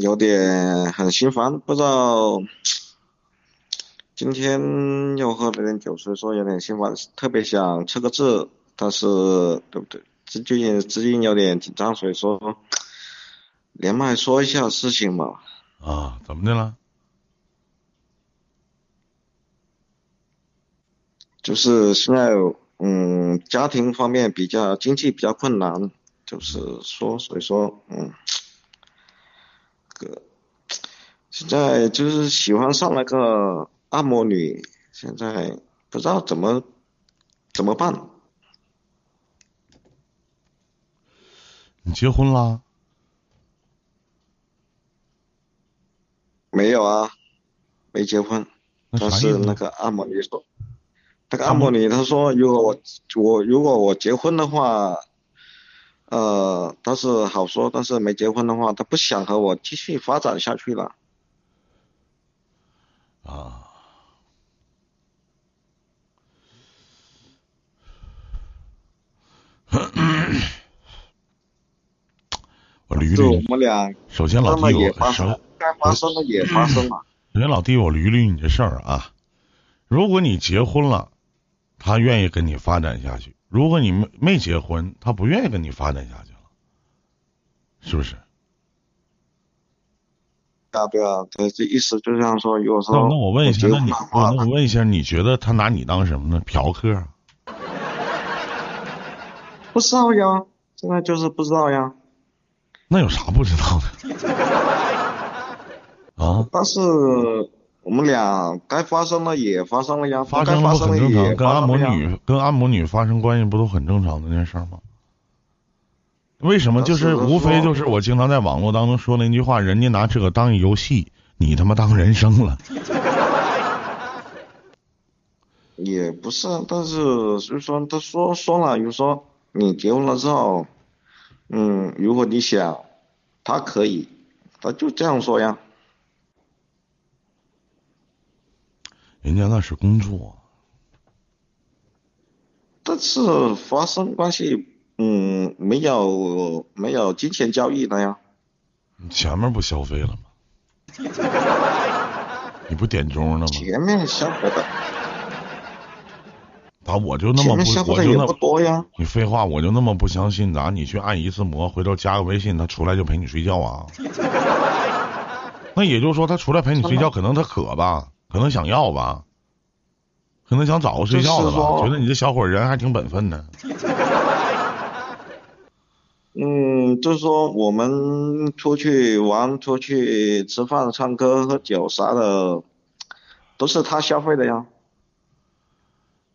有点很心烦，不知道今天又喝了点酒，所以说有点心烦，特别想测个字，但是对不对？最近最近有点紧张，所以说连麦说一下事情嘛。啊，怎么的了？就是现在，嗯，家庭方面比较经济比较困难，就是说，所以说，嗯，个现在就是喜欢上那个按摩女，现在不知道怎么怎么办。你结婚啦？没有啊，没结婚，但是那个按摩女说。那个按摩女，她说如果我我如果我结婚的话，呃，但是好说，但是没结婚的话，他不想和我继续发展下去了。啊。我捋捋。我们俩。首先，老弟，我首该发生的也发生了。首先，老弟，我捋捋你这事儿啊。如果你结婚了。他愿意跟你发展下去。如果你没没结婚，他不愿意跟你发展下去了，是不是？啊，对啊，他这意思就像说，有时候那我问一下，那你那我问一下，你觉得他拿你当什么呢？嫖客？不知道呀，现在就是不知道呀。那有啥不知道的？啊？但是。我们俩该发生了也发生了呀，发生了很正常。跟按摩女跟按摩女发生关系不都很正常的那事儿吗？为什么就是无非就是我经常在网络当中说那句话，人家拿这个当游戏，你他妈当人生了。也不是，但是就是说他说说了，就说你结婚了之后，嗯，如果你想，他可以，他就这样说呀。人家那是工作，但是发生关系，嗯，没有没有金钱交易的呀。前面不消费了吗？你不点钟了吗？前面消费的。咋我就那么不我就那么多呀？你废话，我就那么不相信？咋你去按一次摩，回头加个微信，他出来就陪你睡觉啊？那也就是说，他出来陪你睡觉，可能他渴吧？可能想要吧，可能想找个睡觉的吧，觉得你这小伙人还挺本分的。嗯，就是说我们出去玩、出去吃饭、唱歌、喝酒啥的，都是他消费的呀。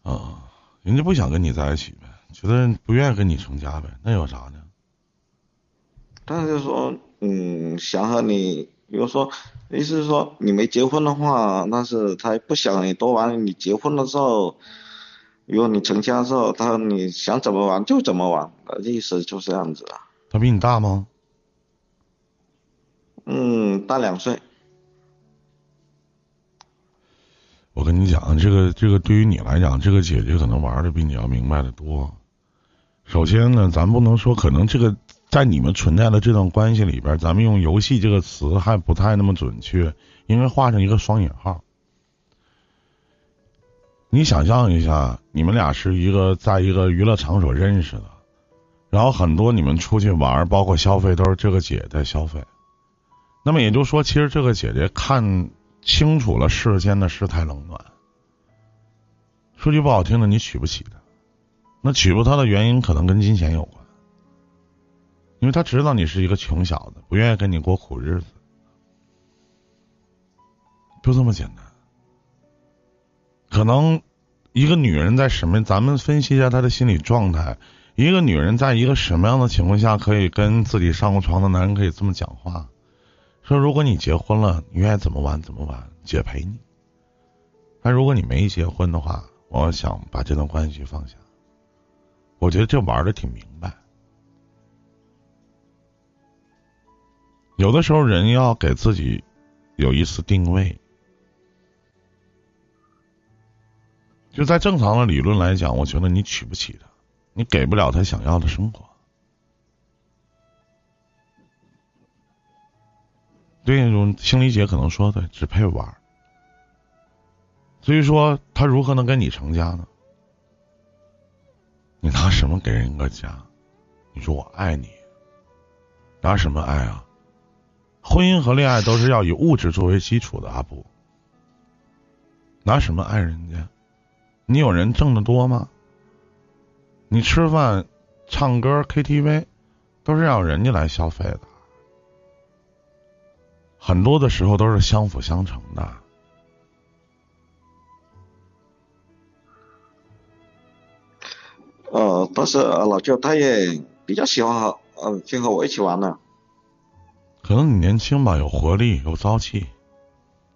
啊，人家不想跟你在一起呗，觉得不愿意跟你成家呗，那有啥呢？但是说，嗯，想和你。比如说，意思是说你没结婚的话，但是他不想你多玩。你结婚了之后，如果你成家之后，他你想怎么玩就怎么玩，意思就是这样子啊。他比你大吗？嗯，大两岁。我跟你讲，这个这个对于你来讲，这个姐姐可能玩的比你要明白的多。首先呢，咱不能说可能这个。在你们存在的这段关系里边，咱们用“游戏”这个词还不太那么准确，应该画上一个双引号。你想象一下，你们俩是一个在一个娱乐场所认识的，然后很多你们出去玩，包括消费都是这个姐在消费。那么也就说，其实这个姐姐看清楚了世间的世态冷暖。说句不好听的，你娶不起的，那娶不她的原因可能跟金钱有关。因为他知道你是一个穷小子，不愿意跟你过苦日子，就这么简单。可能一个女人在什么？咱们分析一下她的心理状态。一个女人在一个什么样的情况下可以跟自己上过床的男人可以这么讲话？说如果你结婚了，你愿意怎么玩怎么玩，姐陪你。但如果你没结婚的话，我想把这段关系放下。我觉得这玩的挺明白。有的时候，人要给自己有一次定位。就在正常的理论来讲，我觉得你娶不起他，你给不了他想要的生活。对那种心理姐可能说的只配玩。所以说，他如何能跟你成家呢？你拿什么给人一个家？你说我爱你，拿什么爱啊？婚姻和恋爱都是要以物质作为基础的，阿布。拿什么爱人家？你有人挣得多吗？你吃饭、唱歌、KTV，都是让人家来消费的，很多的时候都是相辅相成的。呃，但是老舅他也比较喜欢和嗯，就和我一起玩呢。可能你年轻吧，有活力，有朝气，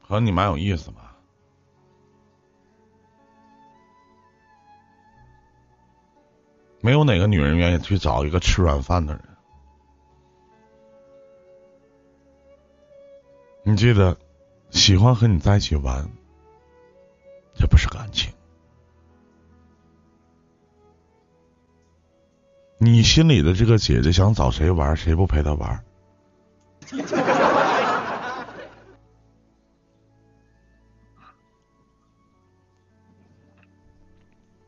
可能你蛮有意思吧。没有哪个女人愿意去找一个吃软饭的人。你记得，喜欢和你在一起玩，这不是感情。你心里的这个姐姐想找谁玩，谁不陪她玩？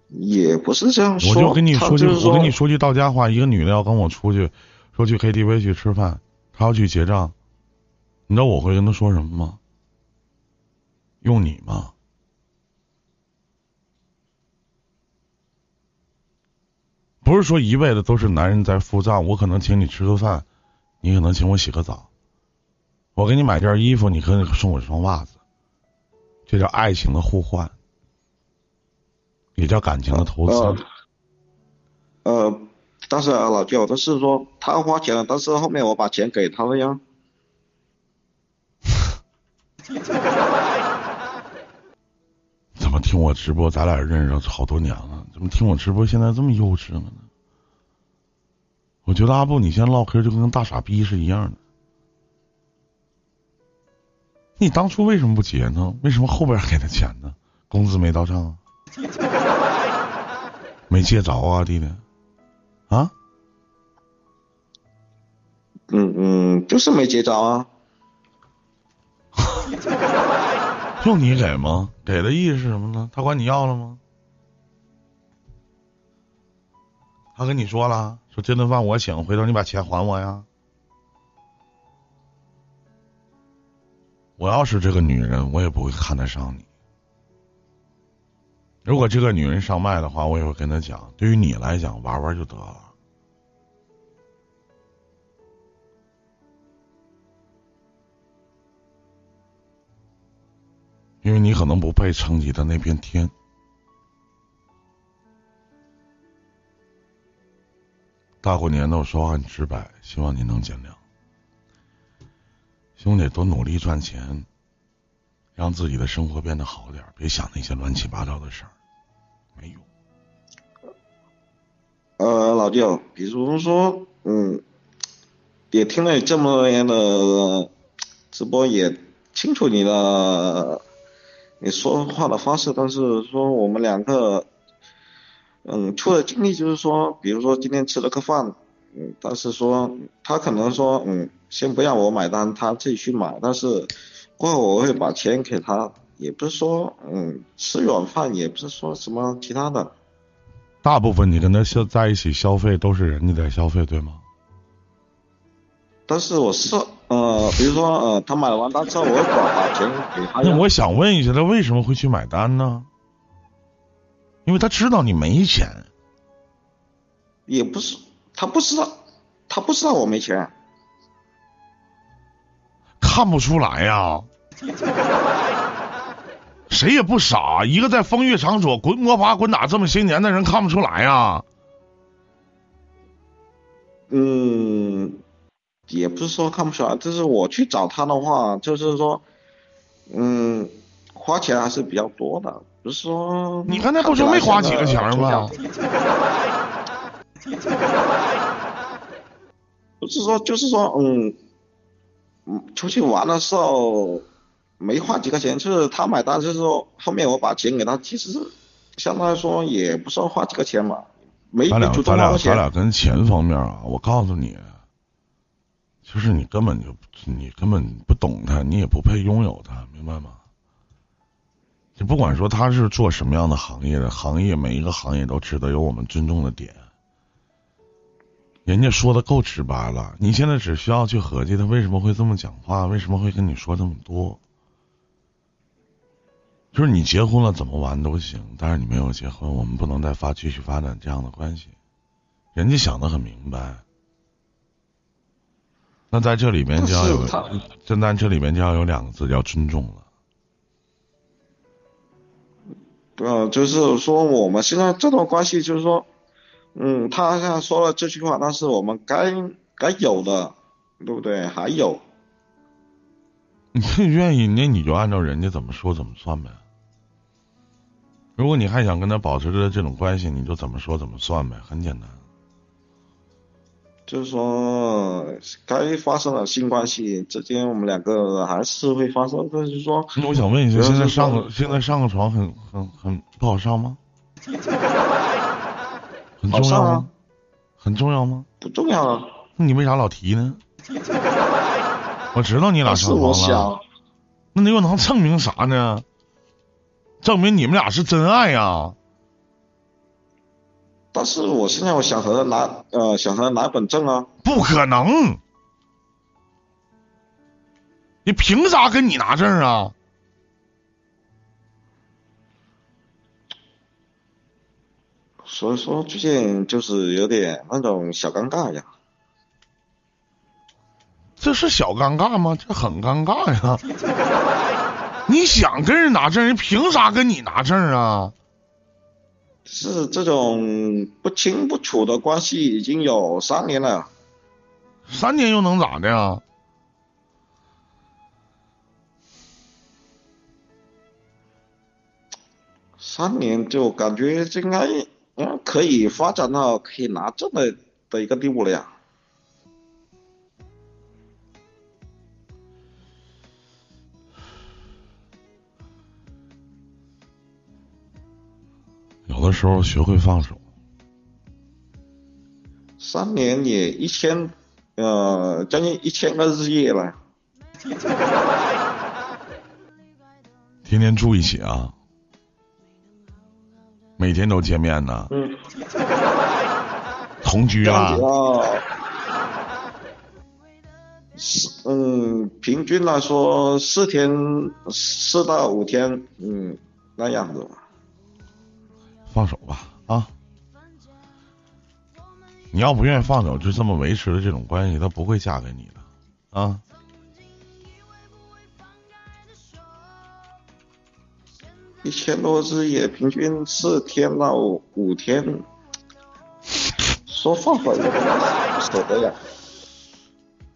也不是这样说，我就跟你说句，我跟你说句到家话，一个女的要跟我出去，说去 KTV 去吃饭，她要去结账，你知道我会跟她说什么吗？用你吗？不是说一味的都是男人在付账，我可能请你吃个饭，你可能请我洗个澡，我给你买件衣服，你可以送我一双袜子，这叫爱情的互换。也叫感情的投资。呃，但是老舅，他是说他花钱了，但是后面我把钱给他了呀。怎么听我直播？咱俩认识好多年了，怎么听我直播现在这么幼稚了呢？我觉得阿布，你现在唠嗑就跟大傻逼是一样的。你当初为什么不结呢？为什么后边给他钱呢？工资没到账啊？没借着啊，弟弟，啊？嗯嗯，就是没接着啊。用你给吗？给的意思是什么呢？他管你要了吗？他跟你说了，说这顿饭我请，回头你把钱还我呀。我要是这个女人，我也不会看得上你。如果这个女人上麦的话，我也会跟她讲，对于你来讲，玩玩就得了。因为你可能不配撑起的那片天。大过年的，我说话很直白，希望你能见谅。兄弟，多努力赚钱。让自己的生活变得好点，别想那些乱七八糟的事儿，没用。呃，老舅，比如说，嗯，也听了这么多年的直播，也清楚你的你说话的方式，但是说我们两个，嗯，出的经历就是说，比如说今天吃了个饭，嗯，但是说他可能说，嗯，先不让我买单，他自己去买，但是。过后我会把钱给他，也不是说嗯吃软饭，也不是说什么其他的。大部分你跟他消在一起消费都是人家在消费，对吗？但是我是呃，比如说呃，他买完单之后，我会把钱给他。那我想问一下，他为什么会去买单呢？因为他知道你没钱。也不是，他不知道，他不知道我没钱。看不出来呀。谁也不傻，一个在风月场所滚摸爬滚打这么些年的人，看不出来呀？嗯，也不是说看不出来，就是我去找他的话，就是说，嗯，花钱还是比较多的，不是说。你刚才不是没花几个钱吗？不是说，就是说，嗯，嗯，出去玩的时候。没花几个钱，就是他买单，就是说后面我把钱给他，其实相当于说也不算花几个钱嘛，没咱俩咱俩咱俩跟钱方面啊，我告诉你，就是你根本就你根本不懂他，你也不配拥有他，明白吗？就不管说他是做什么样的行业的，行业每一个行业都值得有我们尊重的点。人家说的够直白了，你现在只需要去合计他为什么会这么讲话，为什么会跟你说这么多。就是你结婚了怎么玩都行，但是你没有结婚，我们不能再发继续发展这样的关系。人家想的很明白。那在这里面就要有，就在这里面就要有两个字叫尊重了。呃，就是说我们现在这段关系，就是说，嗯，他现在说了这句话，但是我们该该有的，对不对？还有，你愿意，那你就按照人家怎么说怎么算呗。如果你还想跟他保持着这种关系，你就怎么说怎么算呗，很简单。就是说，该发生了性关系之间，我们两个还是会发生。就是说，那我想问一下，现在上个现在上个床很很很不好上吗？很重要吗？很重要吗？不重要啊。那你为啥老提呢？我知道你俩上床了。那你又能证明啥呢？证明你们俩是真爱呀！但是我现在我想和他拿呃想和他拿本证啊！不可能！你凭啥跟你拿证啊？所以说最近就是有点那种小尴尬呀。这是小尴尬吗？这很尴尬呀！你想跟人拿证，人凭啥跟你拿证啊？是这种不清不楚的关系已经有三年了，三年又能咋的呀？三年就感觉应该嗯可以发展到可以拿证的的一个地步了呀。有的时候学会放手，三年也一千，呃，将近一千个日夜了。天天住一起啊，每天都见面呢。嗯。同居啊。是嗯，平均来说四天四到五天，嗯，那样子吧。放手吧，啊！你要不愿意放手，就这么维持的这种关系，他不会嫁给你的，啊！一千多只也，平均四天到五天，说放放也不舍得呀。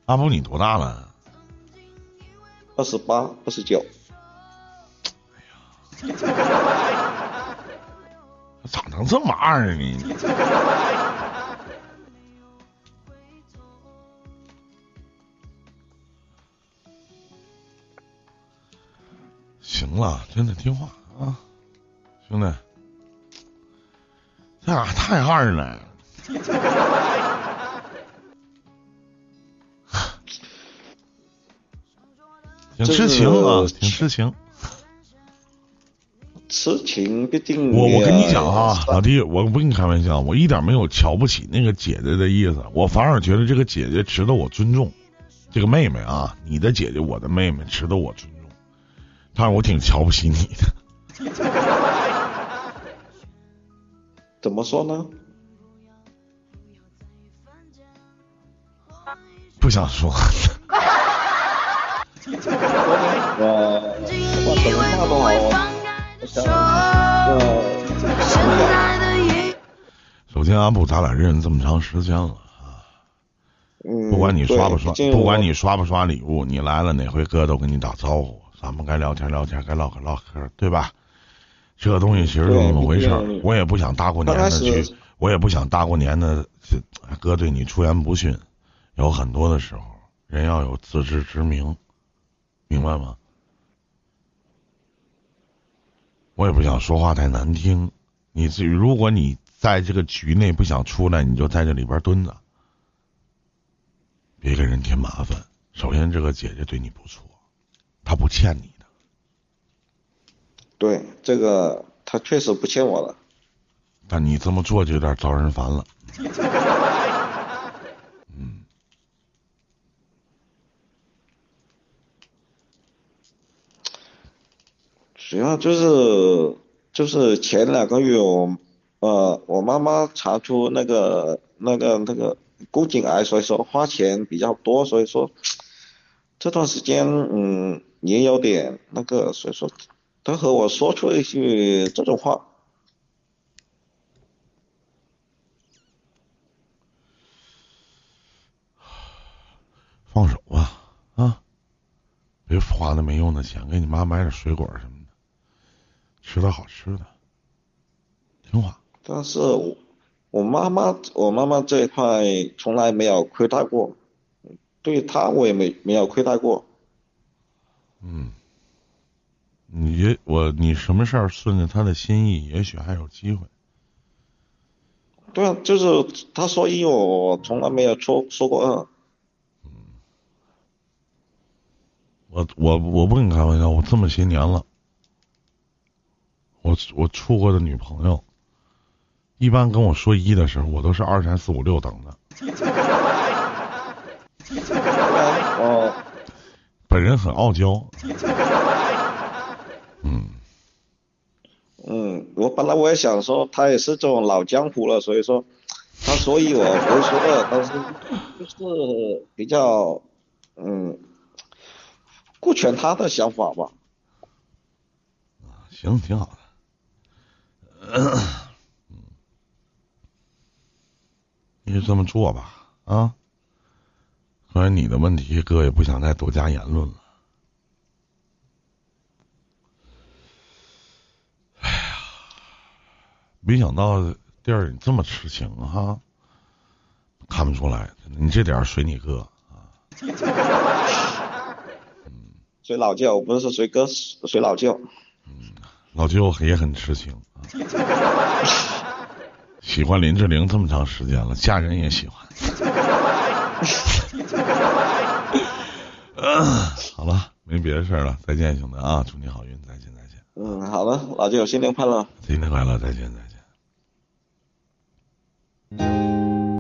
阿布，你多大了？二十八，二十九。哎呀！咋能这么二呢？行了，真的听话啊，兄弟，这俩太二了，挺痴情啊，挺痴情。痴情必定。我我跟你讲哈，老弟，我不跟你开玩笑，我一点没有瞧不起那个姐姐的意思，我反而觉得这个姐姐值得我尊重。这个妹妹啊，你的姐姐，我的妹妹，值得我尊重。但是我挺瞧不起你的。怎么说呢？不想说。我我怎么骂都好。首先，阿布，咱俩认识这么长时间了啊，不管你刷不刷，不管你刷不刷礼物，你来了哪回哥都跟你打招呼，咱们该聊天聊天，该唠嗑唠嗑，对吧？这东西其实就那么回事儿。我也不想大过年的去，我也不想大过年的哥对你出言不逊。有很多的时候，人要有自知之明，明白吗？我也不想说话太难听，你至于如果你在这个局内不想出来，你就在这里边蹲着，别给人添麻烦。首先，这个姐姐对你不错，她不欠你的。对，这个他确实不欠我了。但你这么做就有点招人烦了。嗯。主要就是就是前两个月我呃我妈妈查出那个那个那个宫颈癌，所以说花钱比较多，所以说这段时间嗯也有点那个，所以说她和我说出了一句这种话。放手吧，啊，别花那没用的钱，给你妈买点水果什么的，吃点好吃的，听话。但是我我妈妈，我妈妈这一块从来没有亏待过，对她我也没没有亏待过。嗯，你我你什么事儿顺着他的心意，也许还有机会。对啊，就是他说一，我从来没有说说过二。我我我不跟你开玩笑，我这么些年了，我我处过的女朋友，一般跟我说一的时候，我都是二三四五六等的。哦，本人很傲娇。嗯嗯，我本来我也想说，他也是这种老江湖了，所以说他所以我我说的，但是就是比较嗯。顾全他的想法吧。行，挺好的。嗯 你就这么做吧，啊。关于你的问题，哥也不想再多加言论了。哎呀，没想到弟儿你这么痴情哈，看不出来，你这点随你哥啊。随老舅，不是随哥，随老舅。嗯，老舅也很痴情啊，喜欢林志玲这么长时间了，家人也喜欢。好了，没别的事了，再见，兄弟啊，祝你好运，再见，再见。嗯，好了，老舅，新年快乐。新年快乐，再见，再见。thank you